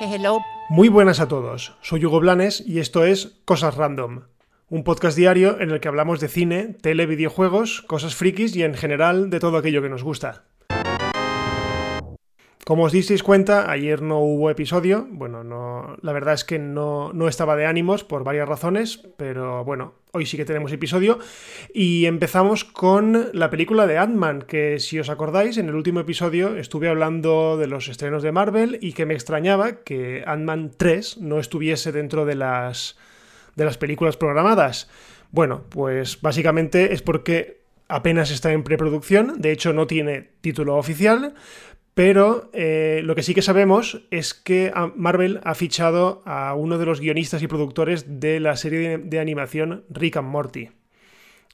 Hello. Muy buenas a todos, soy Hugo Blanes y esto es Cosas Random, un podcast diario en el que hablamos de cine, tele, videojuegos, cosas frikis y en general de todo aquello que nos gusta. Como os disteis cuenta, ayer no hubo episodio. Bueno, no, la verdad es que no, no, estaba de ánimos por varias razones, pero bueno, hoy sí que tenemos episodio. Y empezamos con la película de Ant-Man, que si os acordáis, en el último episodio estuve hablando de los estrenos de Marvel y que me extrañaba que Ant-Man 3 no estuviese dentro de las, de las películas programadas. Bueno, pues básicamente es porque apenas está en preproducción, de hecho no tiene título oficial, pero eh, lo que sí que sabemos es que Marvel ha fichado a uno de los guionistas y productores de la serie de, animación Rick and Morty.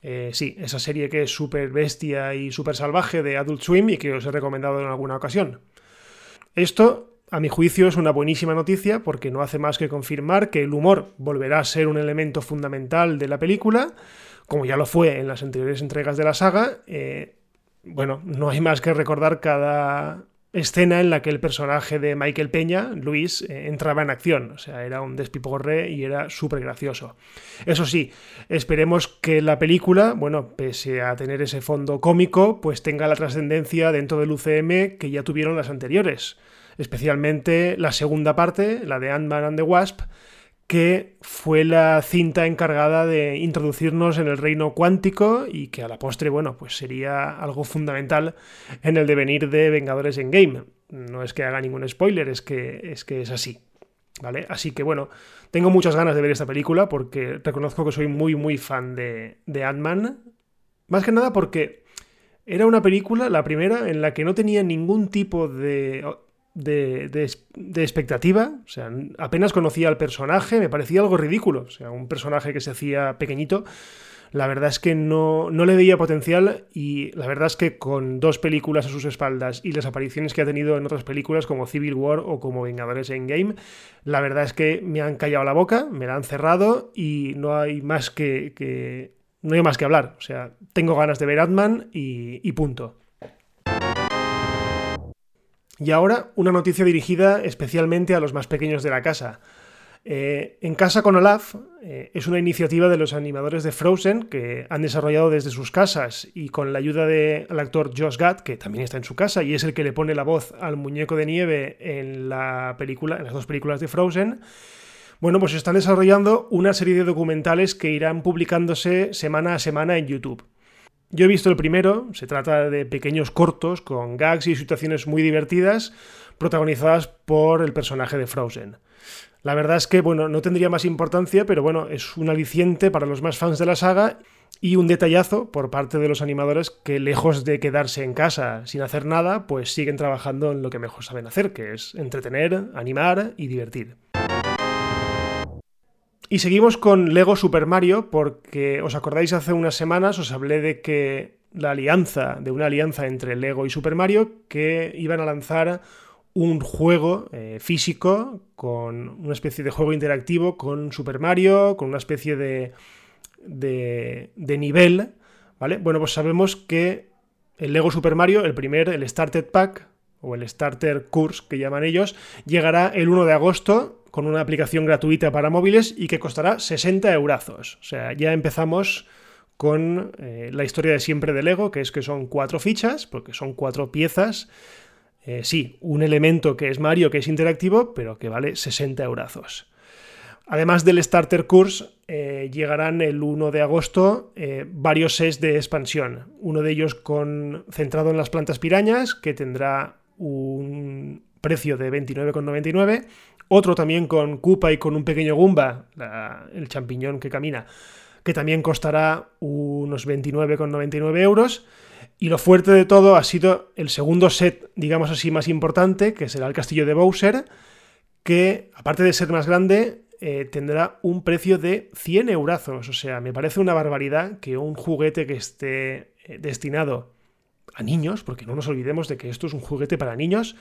Eh, sí, esa serie que es súper bestia y súper salvaje de Adult Swim y que os he recomendado en alguna ocasión. Esto, a mi juicio, es una buenísima noticia porque no hace más que confirmar que el humor volverá a ser un elemento fundamental de la película, como ya lo fue en las anteriores entregas de la saga. Eh, bueno, no hay más que recordar cada escena en la que el personaje de Michael Peña, Luis, eh, entraba en acción. O sea, era un despiporre y era súper gracioso. Eso sí, esperemos que la película, bueno, pese a tener ese fondo cómico, pues tenga la trascendencia dentro del UCM que ya tuvieron las anteriores. Especialmente la segunda parte, la de Ant-Man and the Wasp, que fue la cinta encargada de introducirnos en el reino cuántico y que a la postre, bueno, pues sería algo fundamental en el devenir de Vengadores en Game. No es que haga ningún spoiler, es que es, que es así. ¿Vale? Así que bueno, tengo muchas ganas de ver esta película porque reconozco que soy muy, muy fan de, de Ant-Man. Más que nada porque era una película, la primera, en la que no tenía ningún tipo de de, expectativa. O sea, apenas conocía al personaje, me parecía algo ridículo. O sea, un personaje que se hacía pequeñito. La verdad es que no, no le veía potencial y la verdad es que con dos películas a sus espaldas y las apariciones que ha tenido en otras películas como Civil War o como Vengadores Endgame, la verdad es que me han callado la boca, me la han cerrado y no hay más que, no hay más que hablar. O sea, tengo ganas de ver Atman y punto. Y ahora una noticia dirigida especialmente a los más pequeños de la casa. Eh, en Casa con Olaf eh, es una iniciativa de los animadores de Frozen que han desarrollado desde sus casas y con la ayuda del actor Josh Gad, que también está en su casa y es el que le pone la voz al muñeco de nieve en en las dos películas de Frozen. Bueno, pues están desarrollando una serie de documentales que irán publicándose semana a semana en YouTube. Yo he visto el primero, se trata de pequeños cortos con gags y situaciones muy divertidas protagonizadas por el personaje de Frozen. La verdad es que, bueno, no tendría más importancia, pero bueno, es un aliciente para los más fans de la saga y un detallazo por parte de los animadores que lejos de quedarse en casa sin hacer nada, pues siguen trabajando en lo que mejor saben hacer, que es entretener, animar y divertir. Y seguimos con Lego Super Mario porque os acordáis hace unas semanas os hablé de que la alianza, de una alianza entre Lego y Super Mario que iban a lanzar un juego eh, físico con una especie de juego interactivo con Super Mario, con una especie de, de, de nivel, ¿vale? Bueno, pues sabemos que el Lego Super Mario, el primer, el Starter Pack, o el Starter Course que llaman ellos, llegará el 1 de agosto con una aplicación gratuita para móviles y que costará 60 eurazos. O sea, ya empezamos con eh, la historia de siempre de Lego, que es que son cuatro fichas, porque son cuatro piezas. Eh, sí, un elemento que es Mario, que es interactivo, pero que vale 60 eurazos. Además del Starter Course, eh, llegarán el 1 de agosto varios sets de expansión. Uno de ellos con, centrado en las plantas pirañas, que tendrá un precio de 29,99 otro también con Koopa y con un pequeño Goomba, el champiñón que camina, que también costará unos 29,99 euros. Y lo fuerte de todo ha sido el segundo set, digamos así, más importante, que será el castillo de Bowser, que aparte de ser más grande, eh, tendrá un precio de 100 eurazos. O sea, me parece una barbaridad que un juguete que esté eh, destinado a niños, porque no nos olvidemos de que esto es un juguete para niños,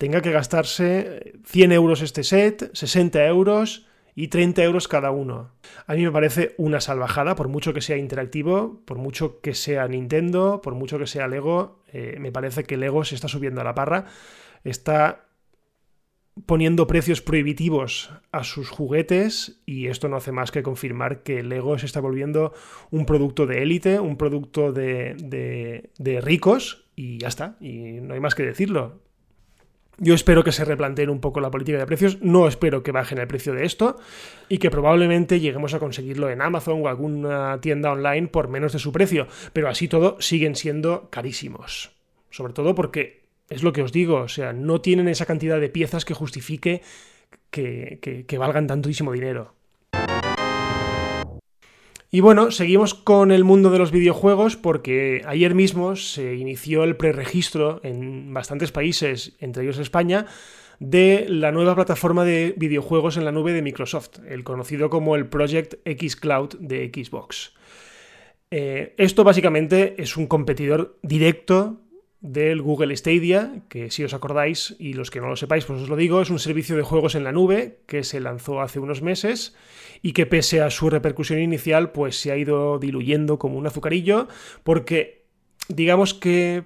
tenga que gastarse 100 euros este set, 60 euros y 30 euros cada uno. A mí me parece una salvajada, por mucho que sea interactivo, por mucho que sea Nintendo, por mucho que sea Lego, eh, me parece que Lego se está subiendo a la parra, está poniendo precios prohibitivos a sus juguetes y esto no hace más que confirmar que Lego se está volviendo un producto de élite, un producto de, de, de ricos y ya está, y no hay más que decirlo. Yo espero que se replanteen un poco la política de precios, no espero que bajen el precio de esto y que probablemente lleguemos a conseguirlo en Amazon o alguna tienda online por menos de su precio, pero así todo siguen siendo carísimos. Sobre todo porque es lo que os digo, o sea, no tienen esa cantidad de piezas que justifique que, que, que valgan tantísimo dinero. Y bueno, seguimos con el mundo de los videojuegos porque ayer mismo se inició el preregistro en bastantes países, entre ellos España, de la nueva plataforma de videojuegos en la nube de Microsoft, el conocido como el Project X Cloud de Xbox. Eh, esto básicamente es un competidor directo del Google Stadia, que si os acordáis y los que no lo sepáis, pues os lo digo, es un servicio de juegos en la nube que se lanzó hace unos meses y que pese a su repercusión inicial, pues se ha ido diluyendo como un azucarillo, porque digamos que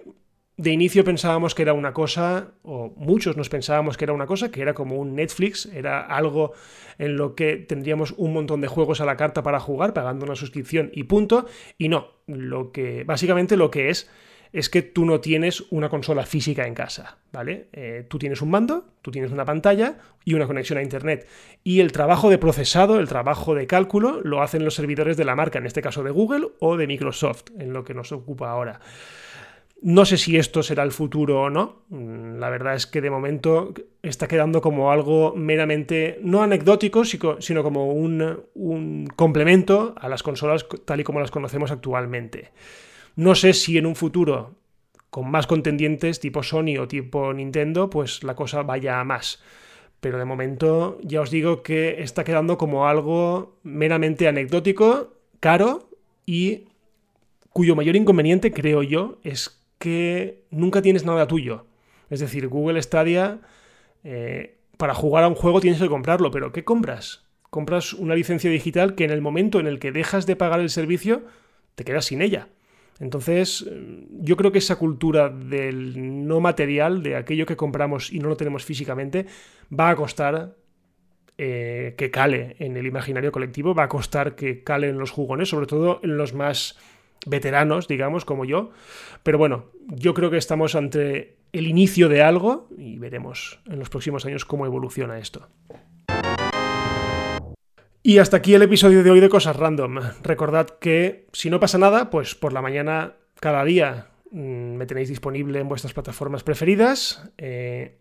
de inicio pensábamos que era una cosa, o muchos nos pensábamos que era una cosa, que era como un Netflix, era algo en lo que tendríamos un montón de juegos a la carta para jugar, pagando una suscripción y punto, y no, lo que básicamente lo que es es que tú no tienes una consola física en casa, ¿vale? Eh, tú tienes un mando, tú tienes una pantalla y una conexión a Internet. Y el trabajo de procesado, el trabajo de cálculo, lo hacen los servidores de la marca, en este caso de Google o de Microsoft, en lo que nos ocupa ahora. No sé si esto será el futuro o no. Mm, la verdad es que de momento está quedando como algo meramente, no anecdótico, sino como un, un complemento a las consolas tal y como las conocemos actualmente. No sé si en un futuro, con más contendientes tipo Sony o tipo Nintendo, pues la cosa vaya a más. Pero de momento ya os digo que está quedando como algo meramente anecdótico, caro y cuyo mayor inconveniente, creo yo, es que nunca tienes nada tuyo. Es decir, Google Stadia, eh, para jugar a un juego tienes que comprarlo, pero ¿qué compras? Compras una licencia digital que en el momento en el que dejas de pagar el servicio, te quedas sin ella. Entonces, yo creo que esa cultura del no material, de aquello que compramos y no lo tenemos físicamente, va a costar eh, que cale en el imaginario colectivo, va a costar que cale en los jugones, sobre todo en los más veteranos, digamos, como yo. Pero bueno, yo creo que estamos ante el inicio de algo y veremos en los próximos años cómo evoluciona esto. Y hasta aquí el episodio de hoy de Cosas Random. Recordad que si no pasa nada, pues por la mañana cada día mm, me tenéis disponible en vuestras plataformas preferidas. Eh,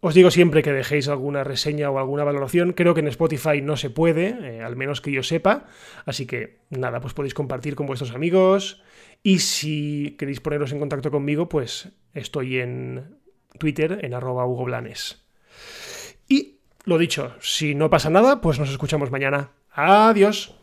os digo siempre que dejéis alguna reseña o alguna valoración. Creo que en Spotify no se puede, eh, al menos que yo sepa. Así que nada, pues podéis compartir con vuestros amigos. Y si queréis poneros en contacto conmigo, pues estoy en Twitter, en arroba Hugo Blanes. Y lo dicho, si no pasa nada, pues nos escuchamos mañana. Adiós.